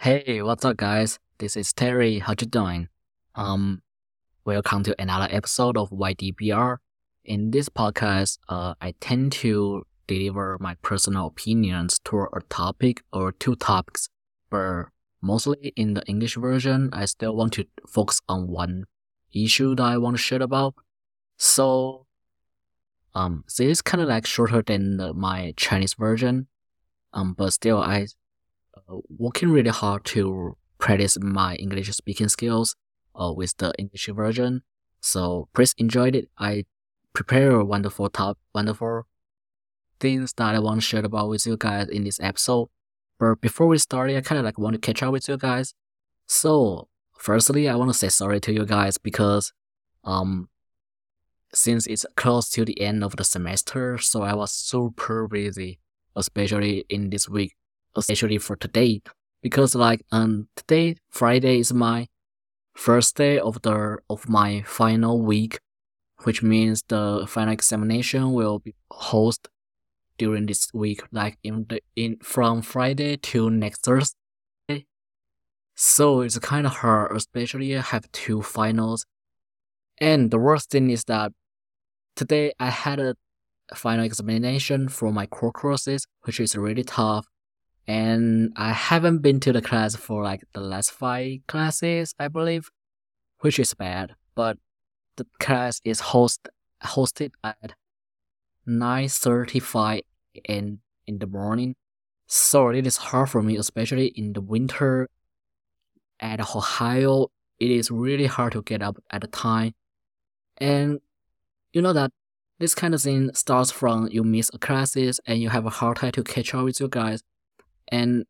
Hey, what's up, guys? This is Terry. How you doing? Um, welcome to another episode of YDBR. In this podcast, uh, I tend to deliver my personal opinions toward a topic or two topics, but mostly in the English version, I still want to focus on one issue that I want to share about. So, um, this is kind of like shorter than the, my Chinese version. Um, but still, I working really hard to practice my English speaking skills uh, with the English version. So please enjoy it. I prepare wonderful top, wonderful things that I want to share about with you guys in this episode. But before we start, I kind of like want to catch up with you guys. So firstly, I want to say sorry to you guys because, um, since it's close to the end of the semester, so I was super busy, especially in this week especially for today because like um today Friday is my first day of the of my final week, which means the final examination will be hosted during this week, like in the in from Friday to next Thursday. So it's kind of hard, especially I have two finals. And the worst thing is that today I had a final examination for my core courses, which is really tough and I haven't been to the class for like the last five classes, I believe, which is bad. But the class is host hosted at nine thirty five in in the morning, so it is hard for me, especially in the winter. At Ohio, it is really hard to get up at the time, and you know that this kind of thing starts from you miss a classes and you have a hard time to catch up with your guys and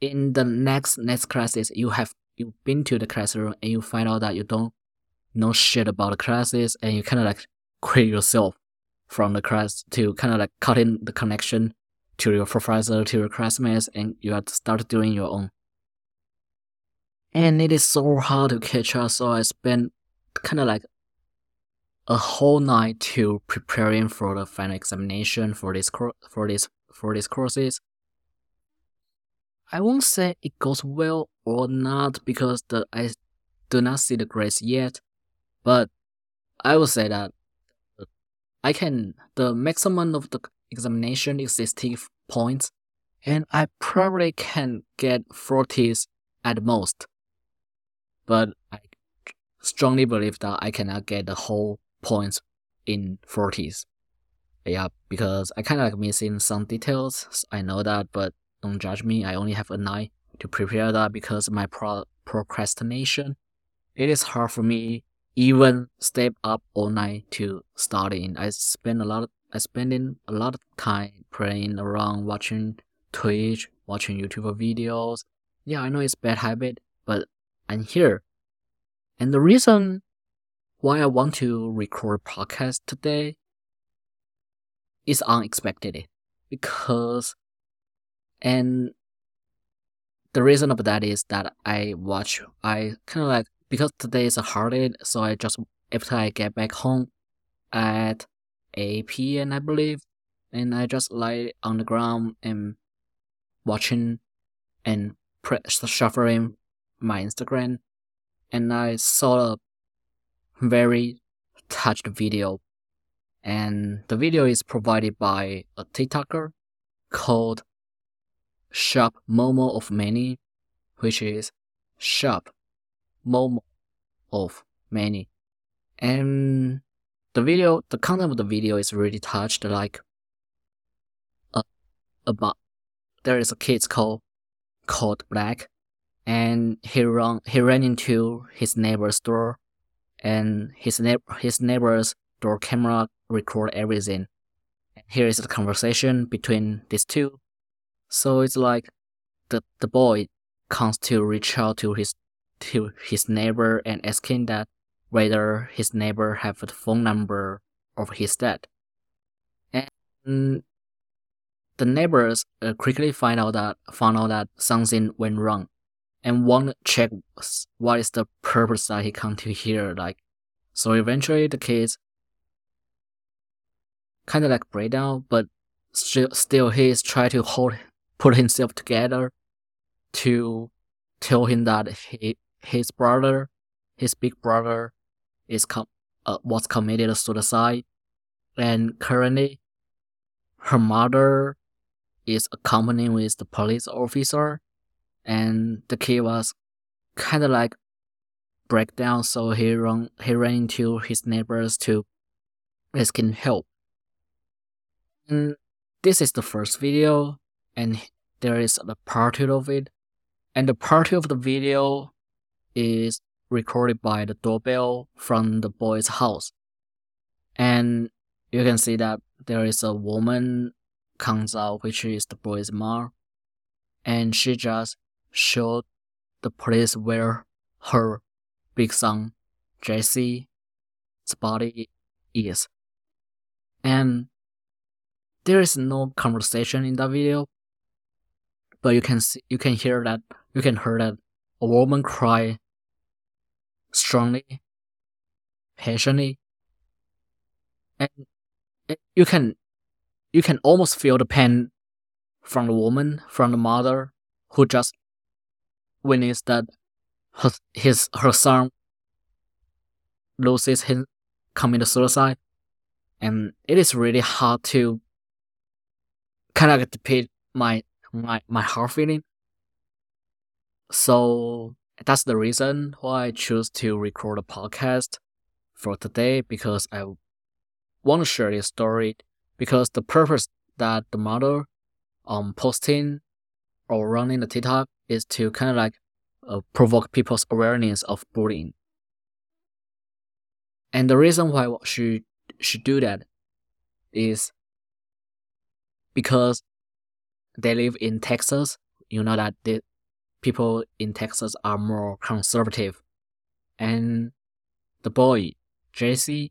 in the next next classes you have you've been to the classroom and you find out that you don't know shit about the classes and you kind of like quit yourself from the class to kind of like cut in the connection to your professor to your classmates and you have to start doing your own. And it is so hard to catch up so i spent kind of like a whole night to preparing for the final examination for this for this for these courses I won't say it goes well or not because the I do not see the grades yet, but I will say that uh, I can the maximum of the examination is 60 points, and I probably can get 40s at most. But I strongly believe that I cannot get the whole points in 40s. Yeah, because I kind of like missing some details. I know that, but don't judge me. I only have a night to prepare that because my pro- procrastination. It is hard for me even step up all night to studying. I spend a lot of I spending a lot of time playing around, watching Twitch, watching YouTube videos. Yeah, I know it's bad habit, but I'm here. And the reason why I want to record podcast today is unexpected because and the reason of that is that I watch, I kind of like, because today is a holiday, so I just, after I get back home at 8 p.m., I believe, and I just lie on the ground and watching and shuffling my Instagram, and I saw a very touched video, and the video is provided by a TikToker called shop mom of many, which is shop mom of many. And the video, the content of the video is really touched like uh, about there is a kid called called Black, and he run he ran into his neighbor's door, and his neighbor his neighbor's door camera record everything. Here is the conversation between these two, so it's like the the boy comes to reach out to his to his neighbor and asking that whether his neighbor have the phone number of his dad. And the neighbors uh, quickly find out that found out that something went wrong, and want to check what is the purpose that he come to here. Like, so eventually the kids kind of like break down, but still, still he is trying to hold put himself together to tell him that he, his brother, his big brother, is com- uh, was committed suicide, and currently, her mother is accompanying with the police officer, and the kid was kind of like break down, so he run he ran into his neighbors to asking help. And this is the first video, and there is a part of it, and the part of the video is recorded by the doorbell from the boy's house, and you can see that there is a woman comes out, which is the boy's mom, and she just showed the place where her big son, Jaycee's body is. And there is no conversation in that video, but you can see, you can hear that, you can hear that a woman cry strongly, passionately, and you can, you can almost feel the pain from the woman, from the mother who just witnessed that her, his her son loses him commit suicide, and it is really hard to kind of depict my my my heart feeling. So that's the reason why I choose to record a podcast for today because I want to share this story because the purpose that the model um posting or running the TikTok is to kind of like uh, provoke people's awareness of bullying. And the reason why she should do that is because they live in Texas. You know that the people in Texas are more conservative, and the boy Jaycee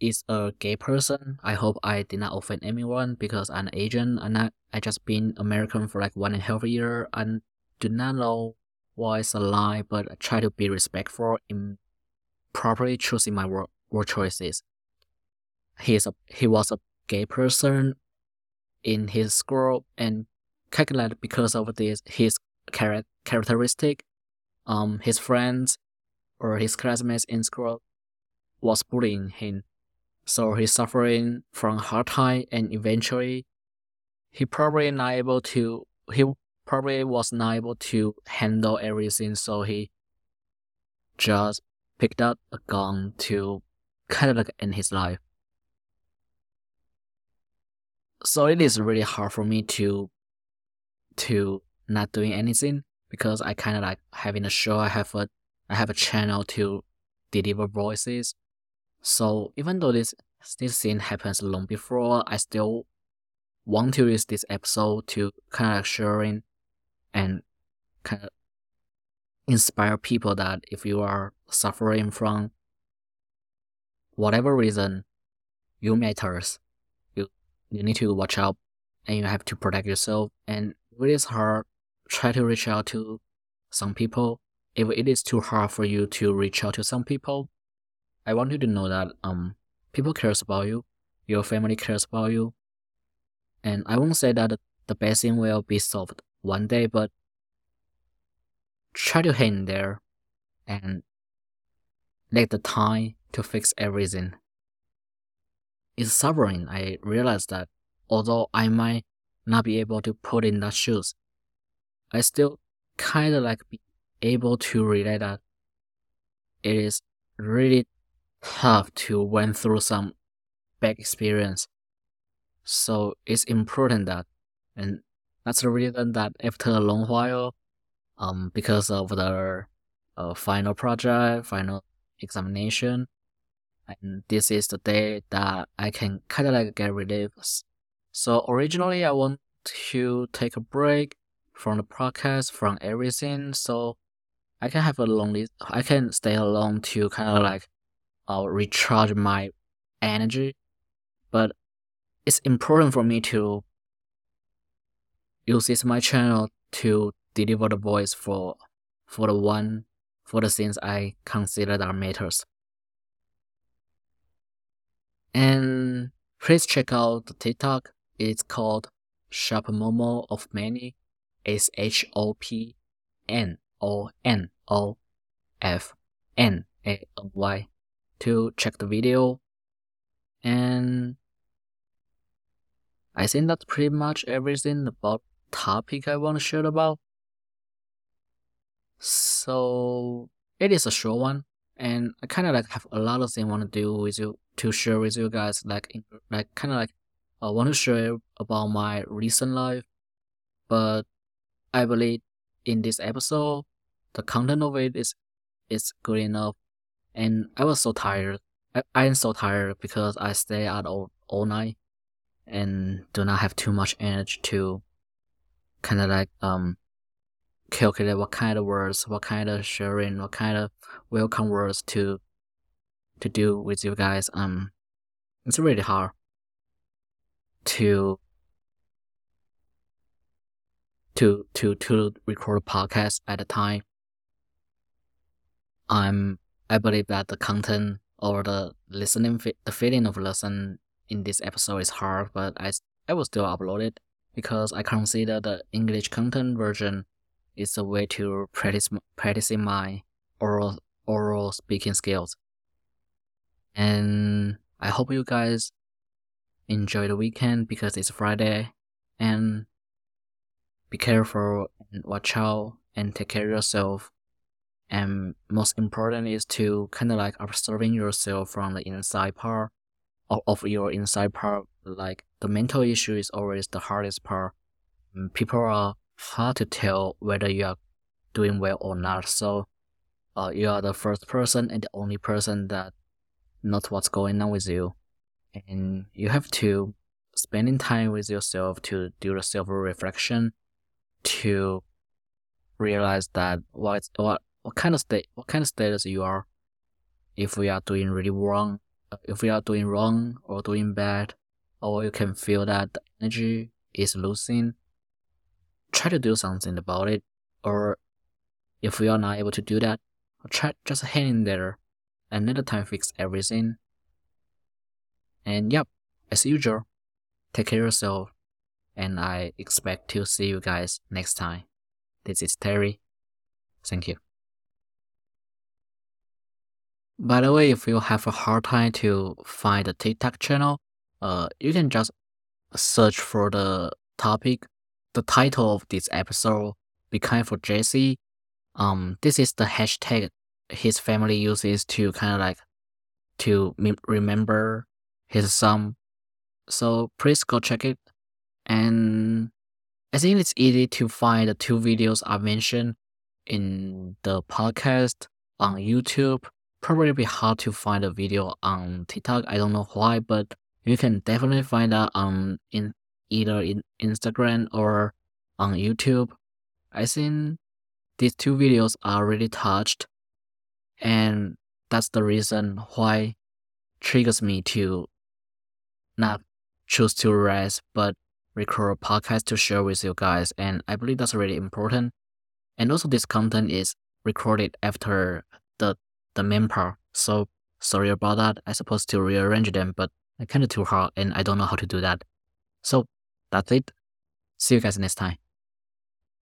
is a gay person. I hope I did not offend anyone because I'm Asian and I, I just been American for like one and a half year and do not know why it's a lie, but I try to be respectful in properly choosing my word, word choices. He is a he was a gay person in his school and calculated because of this his char- characteristic. Um, his friends or his classmates in school was bullying him. So he's suffering from hard time and eventually he probably not able to he probably was not able to handle everything. So he just picked up a gun to kind of like end his life so it is really hard for me to to not doing anything because I kind of like having a show. I have a I have a channel to deliver voices, so even though this this scene happens long before, I still want to use this episode to kind of sharing and kind of inspire people that if you are suffering from whatever reason, you matters. You need to watch out and you have to protect yourself. And if it is hard, try to reach out to some people. If it is too hard for you to reach out to some people, I want you to know that um people cares about you, your family cares about you, and I won't say that the best thing will be solved one day, but try to hang there and let the time to fix everything. It's suffering. I realize that although I might not be able to put in that shoes, I still kind of like be able to relate that it is really tough to went through some bad experience. So it's important that, and that's the reason that after a long while, um, because of the uh, final project, final examination, and this is the day that I can kind of like get relief. So originally I want to take a break from the podcast, from everything, so I can have a lonely, I can stay alone to kind of like uh, recharge my energy. But it's important for me to use this my channel to deliver the voice for for the one for the things I consider that matters. And please check out the TikTok. It's called Shop Mom of Many. It's H O P N O N O F N A N Y to check the video. And I think that's pretty much everything about topic I want to share about. So it is a short one, and I kind of like have a lot of things I want to do with you to share with you guys. Like like kind of like I want to share about my recent life, but I believe in this episode the content of it is is good enough, and I was so tired. I, I am so tired because I stay out all, all night and do not have too much energy to kind of like um calculate what kind of words, what kind of sharing, what kind of welcome words to to do with you guys. Um, it's really hard to to to to record a podcast at a time. I'm I believe that the content or the listening the feeling of listen in this episode is hard, but I I will still upload it because I consider the English content version is a way to practice practicing my oral oral speaking skills. And I hope you guys enjoy the weekend because it's Friday and be careful and watch out and take care of yourself. And most important is to kind of like observing yourself from the inside part of, your inside part. Like the mental issue is always the hardest part. People are hard to tell whether you are doing well or not. So, uh, you are the first person and the only person that knows what's going on with you, and you have to spending time with yourself to do the self reflection, to realize that what what what kind of state what kind of status you are, if we are doing really wrong, if we are doing wrong or doing bad, or you can feel that the energy is losing try to do something about it, or if we are not able to do that, try just hang in there the time fix everything. And yep, as usual, take care yourself, and I expect to see you guys next time. This is Terry. Thank you. By the way, if you have a hard time to find the TikTok channel, uh, you can just search for the topic the title of this episode, Be Kind for Jaycee. Um, this is the hashtag his family uses to kind of like to remember his son. So please go check it. And I think it's easy to find the two videos I mentioned in the podcast on YouTube. Probably be hard to find a video on TikTok. I don't know why, but you can definitely find that on in either in Instagram or on YouTube. I think these two videos are really touched, and that's the reason why triggers me to not choose to rest but record a podcast to share with you guys. And i believe that's really important. And also this content is recorded after the the main part. So sorry about that. I supposed to rearrange them but i kind of too hard and i don't know how to do that. So that's it. See you guys next time.